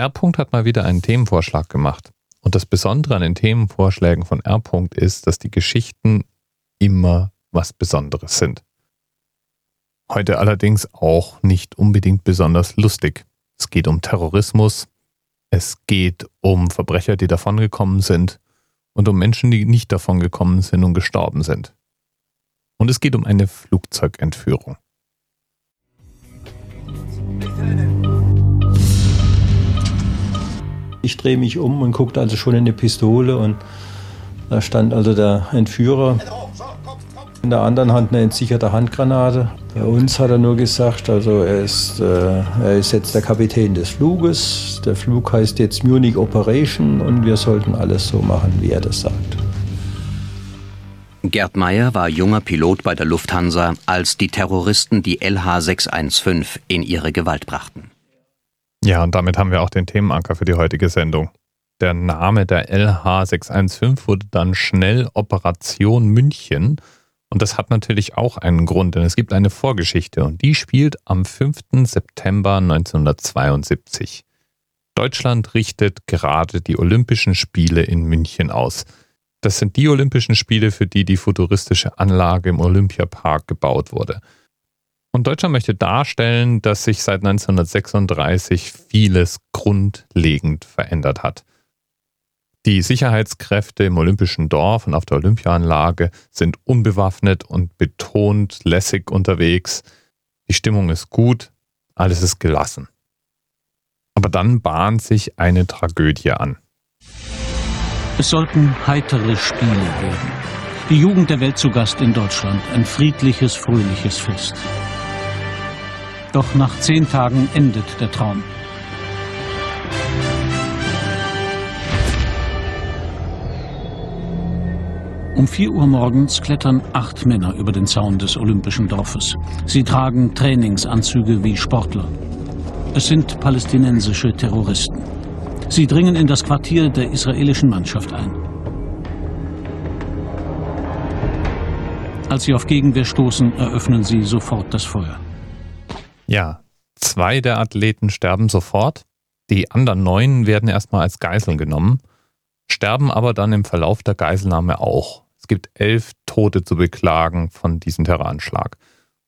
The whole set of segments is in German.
R. hat mal wieder einen Themenvorschlag gemacht. Und das Besondere an den Themenvorschlägen von R. ist, dass die Geschichten immer was Besonderes sind. Heute allerdings auch nicht unbedingt besonders lustig. Es geht um Terrorismus, es geht um Verbrecher, die davongekommen sind und um Menschen, die nicht davongekommen sind und gestorben sind. Und es geht um eine Flugzeugentführung. Ich drehe mich um und guckte also schon in eine Pistole und da stand also der Entführer. In der anderen Hand eine entsicherte Handgranate. Bei uns hat er nur gesagt, also er ist, äh, er ist jetzt der Kapitän des Fluges. Der Flug heißt jetzt Munich Operation und wir sollten alles so machen, wie er das sagt. Gerd Meyer war junger Pilot bei der Lufthansa, als die Terroristen die LH615 in ihre Gewalt brachten. Ja, und damit haben wir auch den Themenanker für die heutige Sendung. Der Name der LH615 wurde dann schnell Operation München. Und das hat natürlich auch einen Grund, denn es gibt eine Vorgeschichte und die spielt am 5. September 1972. Deutschland richtet gerade die Olympischen Spiele in München aus. Das sind die Olympischen Spiele, für die die futuristische Anlage im Olympiapark gebaut wurde. Und Deutschland möchte darstellen, dass sich seit 1936 vieles grundlegend verändert hat. Die Sicherheitskräfte im Olympischen Dorf und auf der Olympianlage sind unbewaffnet und betont lässig unterwegs. Die Stimmung ist gut, alles ist gelassen. Aber dann bahnt sich eine Tragödie an. Es sollten heitere Spiele werden. Die Jugend der Welt zu Gast in Deutschland. Ein friedliches, fröhliches Fest. Doch nach zehn Tagen endet der Traum. Um 4 Uhr morgens klettern acht Männer über den Zaun des Olympischen Dorfes. Sie tragen Trainingsanzüge wie Sportler. Es sind palästinensische Terroristen. Sie dringen in das Quartier der israelischen Mannschaft ein. Als sie auf Gegenwehr stoßen, eröffnen sie sofort das Feuer. Ja, zwei der Athleten sterben sofort. Die anderen neun werden erstmal als Geiseln genommen, sterben aber dann im Verlauf der Geiselnahme auch. Es gibt elf Tote zu beklagen von diesem Terroranschlag.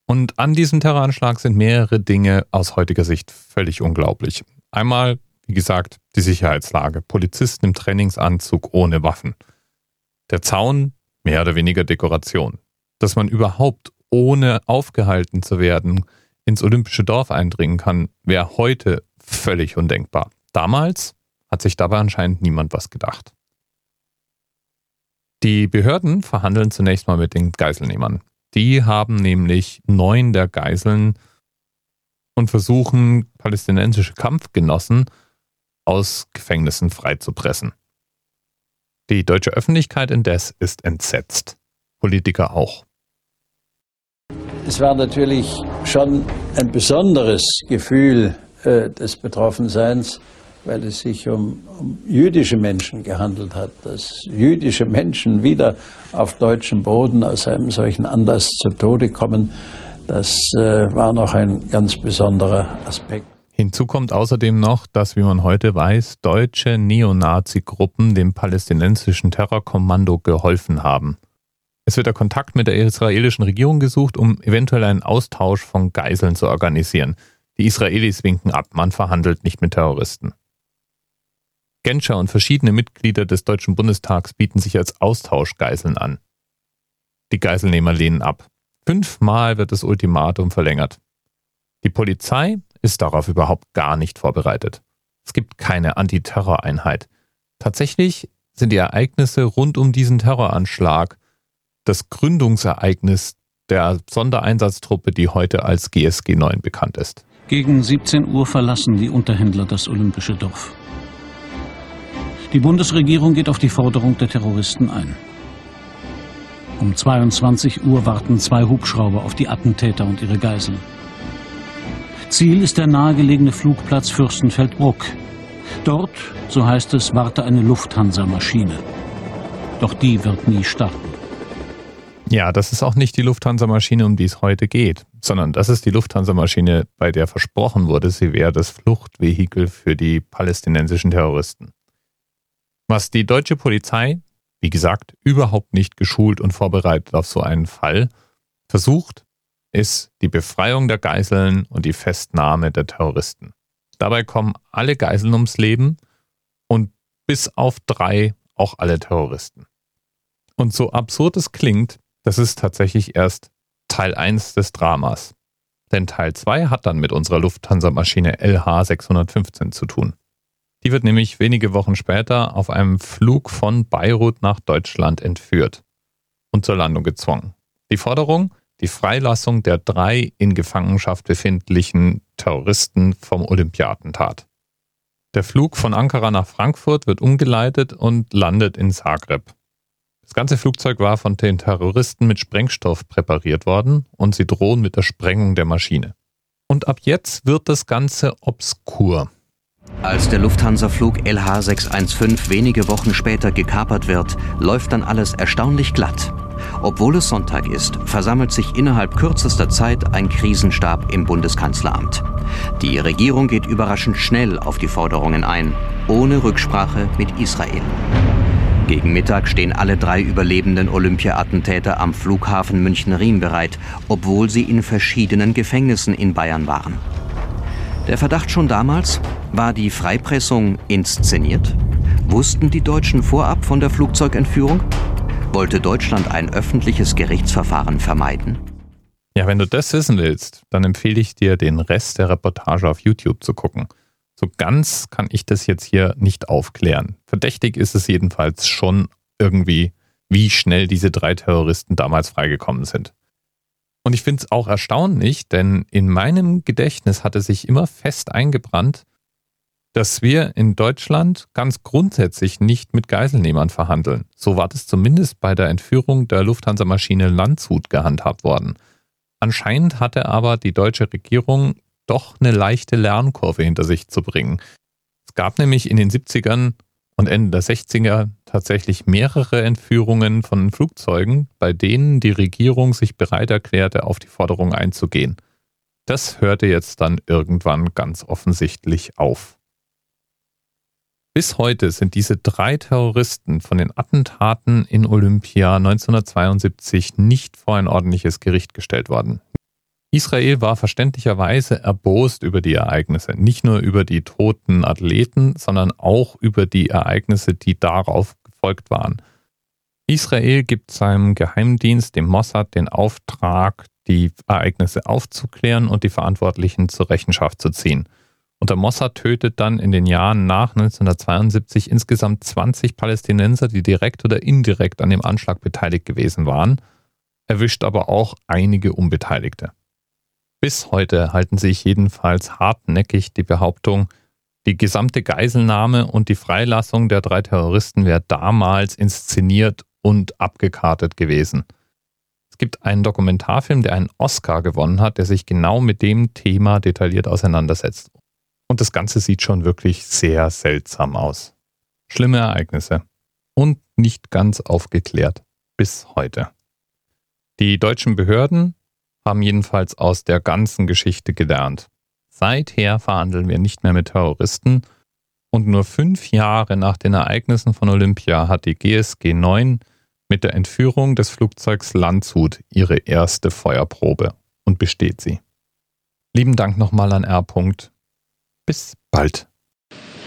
Und an diesem Terroranschlag sind mehrere Dinge aus heutiger Sicht völlig unglaublich. Einmal wie gesagt, die Sicherheitslage. Polizisten im Trainingsanzug ohne Waffen. Der Zaun, mehr oder weniger Dekoration. Dass man überhaupt ohne aufgehalten zu werden ins olympische Dorf eindringen kann, wäre heute völlig undenkbar. Damals hat sich dabei anscheinend niemand was gedacht. Die Behörden verhandeln zunächst mal mit den Geiselnehmern. Die haben nämlich neun der Geiseln und versuchen, palästinensische Kampfgenossen aus Gefängnissen freizupressen. Die deutsche Öffentlichkeit indes ist entsetzt. Politiker auch. Es war natürlich schon ein besonderes Gefühl äh, des Betroffenseins, weil es sich um, um, jüdische Menschen gehandelt hat. Dass jüdische Menschen wieder auf deutschem Boden aus einem solchen Anlass zu Tode kommen, das äh, war noch ein ganz besonderer Aspekt. Hinzu kommt außerdem noch, dass, wie man heute weiß, deutsche Neonazi-Gruppen dem palästinensischen Terrorkommando geholfen haben. Es wird der Kontakt mit der israelischen Regierung gesucht, um eventuell einen Austausch von Geiseln zu organisieren. Die Israelis winken ab, man verhandelt nicht mit Terroristen. Genscher und verschiedene Mitglieder des Deutschen Bundestags bieten sich als Austauschgeiseln an. Die Geiselnehmer lehnen ab. Fünfmal wird das Ultimatum verlängert. Die Polizei ist darauf überhaupt gar nicht vorbereitet. Es gibt keine Antiterroreinheit. Tatsächlich sind die Ereignisse rund um diesen Terroranschlag das Gründungsereignis der Sondereinsatztruppe, die heute als GSG 9 bekannt ist. Gegen 17 Uhr verlassen die Unterhändler das olympische Dorf. Die Bundesregierung geht auf die Forderung der Terroristen ein. Um 22 Uhr warten zwei Hubschrauber auf die Attentäter und ihre Geiseln. Ziel ist der nahegelegene Flugplatz Fürstenfeldbruck. Dort, so heißt es, warte eine Lufthansa-Maschine. Doch die wird nie starten. Ja, das ist auch nicht die Lufthansa-Maschine, um die es heute geht, sondern das ist die Lufthansa-Maschine, bei der versprochen wurde, sie wäre das Fluchtvehikel für die palästinensischen Terroristen. Was die deutsche Polizei, wie gesagt, überhaupt nicht geschult und vorbereitet auf so einen Fall, versucht, ist die Befreiung der Geiseln und die Festnahme der Terroristen. Dabei kommen alle Geiseln ums Leben und bis auf drei auch alle Terroristen. Und so absurd es klingt, das ist tatsächlich erst Teil 1 des Dramas. Denn Teil 2 hat dann mit unserer Lufthansa-Maschine LH615 zu tun. Die wird nämlich wenige Wochen später auf einem Flug von Beirut nach Deutschland entführt und zur Landung gezwungen. Die Forderung, die Freilassung der drei in Gefangenschaft befindlichen Terroristen vom Olympiatentat. Der Flug von Ankara nach Frankfurt wird umgeleitet und landet in Zagreb. Das ganze Flugzeug war von den Terroristen mit Sprengstoff präpariert worden und sie drohen mit der Sprengung der Maschine. Und ab jetzt wird das Ganze obskur. Als der Lufthansa-Flug LH615 wenige Wochen später gekapert wird, läuft dann alles erstaunlich glatt. Obwohl es Sonntag ist, versammelt sich innerhalb kürzester Zeit ein Krisenstab im Bundeskanzleramt. Die Regierung geht überraschend schnell auf die Forderungen ein, ohne Rücksprache mit Israel. Gegen Mittag stehen alle drei überlebenden Olympia-Attentäter am Flughafen München-Riem bereit, obwohl sie in verschiedenen Gefängnissen in Bayern waren. Der Verdacht schon damals? War die Freipressung inszeniert? Wussten die Deutschen vorab von der Flugzeugentführung? Wollte Deutschland ein öffentliches Gerichtsverfahren vermeiden? Ja, wenn du das wissen willst, dann empfehle ich dir, den Rest der Reportage auf YouTube zu gucken. So ganz kann ich das jetzt hier nicht aufklären. Verdächtig ist es jedenfalls schon irgendwie, wie schnell diese drei Terroristen damals freigekommen sind. Und ich finde es auch erstaunlich, denn in meinem Gedächtnis hatte sich immer fest eingebrannt, dass wir in Deutschland ganz grundsätzlich nicht mit Geiselnehmern verhandeln. So war das zumindest bei der Entführung der Lufthansa-Maschine Landshut gehandhabt worden. Anscheinend hatte aber die deutsche Regierung doch eine leichte Lernkurve hinter sich zu bringen. Es gab nämlich in den 70ern und Ende der 60er tatsächlich mehrere Entführungen von Flugzeugen, bei denen die Regierung sich bereit erklärte, auf die Forderung einzugehen. Das hörte jetzt dann irgendwann ganz offensichtlich auf. Bis heute sind diese drei Terroristen von den Attentaten in Olympia 1972 nicht vor ein ordentliches Gericht gestellt worden. Israel war verständlicherweise erbost über die Ereignisse, nicht nur über die toten Athleten, sondern auch über die Ereignisse, die darauf gefolgt waren. Israel gibt seinem Geheimdienst, dem Mossad, den Auftrag, die Ereignisse aufzuklären und die Verantwortlichen zur Rechenschaft zu ziehen. Und der Mossad tötet dann in den Jahren nach 1972 insgesamt 20 Palästinenser, die direkt oder indirekt an dem Anschlag beteiligt gewesen waren, erwischt aber auch einige Unbeteiligte. Bis heute halten sich jedenfalls hartnäckig die Behauptung, die gesamte Geiselnahme und die Freilassung der drei Terroristen wäre damals inszeniert und abgekartet gewesen. Es gibt einen Dokumentarfilm, der einen Oscar gewonnen hat, der sich genau mit dem Thema detailliert auseinandersetzt. Und das Ganze sieht schon wirklich sehr seltsam aus. Schlimme Ereignisse. Und nicht ganz aufgeklärt. Bis heute. Die deutschen Behörden haben jedenfalls aus der ganzen Geschichte gelernt. Seither verhandeln wir nicht mehr mit Terroristen und nur fünf Jahre nach den Ereignissen von Olympia hat die GSG 9 mit der Entführung des Flugzeugs Landshut ihre erste Feuerprobe und besteht sie. Lieben Dank nochmal an R. Bis bald.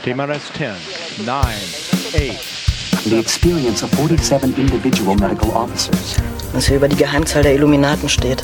TMRS 10, 9, 8. The experience of 47 individual medical officers. Was hier über die Geheimzahl der Illuminaten steht.